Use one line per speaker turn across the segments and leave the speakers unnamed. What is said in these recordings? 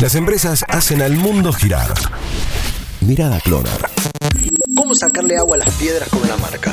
Las empresas hacen al mundo girar. Mirada Clonar.
¿Cómo sacarle agua a las piedras con una marca?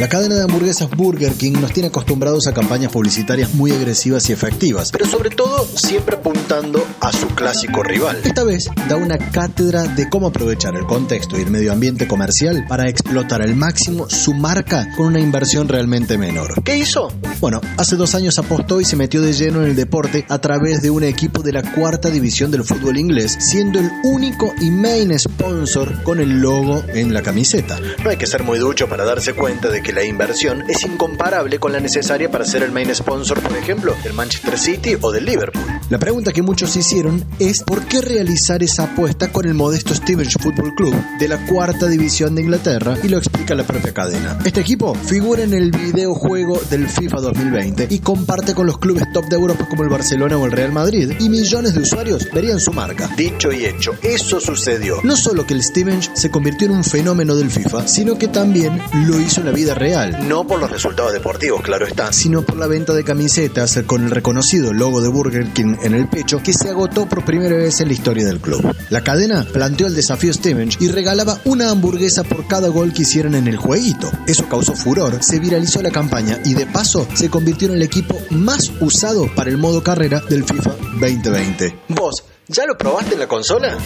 La cadena de hamburguesas Burger King nos tiene acostumbrados a campañas publicitarias muy agresivas y efectivas,
pero sobre todo siempre apuntando a su clásico rival.
Esta vez da una cátedra de cómo aprovechar el contexto y el medio ambiente comercial para explotar al máximo su marca con una inversión realmente menor.
¿Qué hizo?
Bueno, hace dos años apostó y se metió de lleno en el deporte a través de un equipo de la cuarta división del fútbol inglés, siendo el único y main sponsor con el logo en la camiseta.
No hay que ser muy ducho para darse cuenta de que la inversión es incomparable con la necesaria para ser el main sponsor, por ejemplo, del Manchester City o del Liverpool.
La pregunta que muchos hicieron es ¿por qué realizar esa apuesta con el modesto Stevenage Football Club de la cuarta división de Inglaterra? Y lo explica la propia cadena. Este equipo figura en el videojuego del FIFA 2020 y comparte con los clubes top de Europa como el Barcelona o el Real Madrid y millones de usuarios verían su marca.
Dicho y hecho, eso sucedió.
No solo que el Stevenage se convirtió en un fenómeno del FIFA, sino que también lo hizo en la vida real.
No por los resultados deportivos, claro está.
Sino por la venta de camisetas con el reconocido logo de Burger King en el pecho que se agotó por primera vez en la historia del club. La cadena planteó el desafío Stevenage y regalaba una hamburguesa por cada gol que hicieran en el jueguito. Eso causó furor, se viralizó la campaña y de paso se convirtió en el equipo más usado para el modo carrera del FIFA 2020.
¿Vos ya lo probaste en la consola?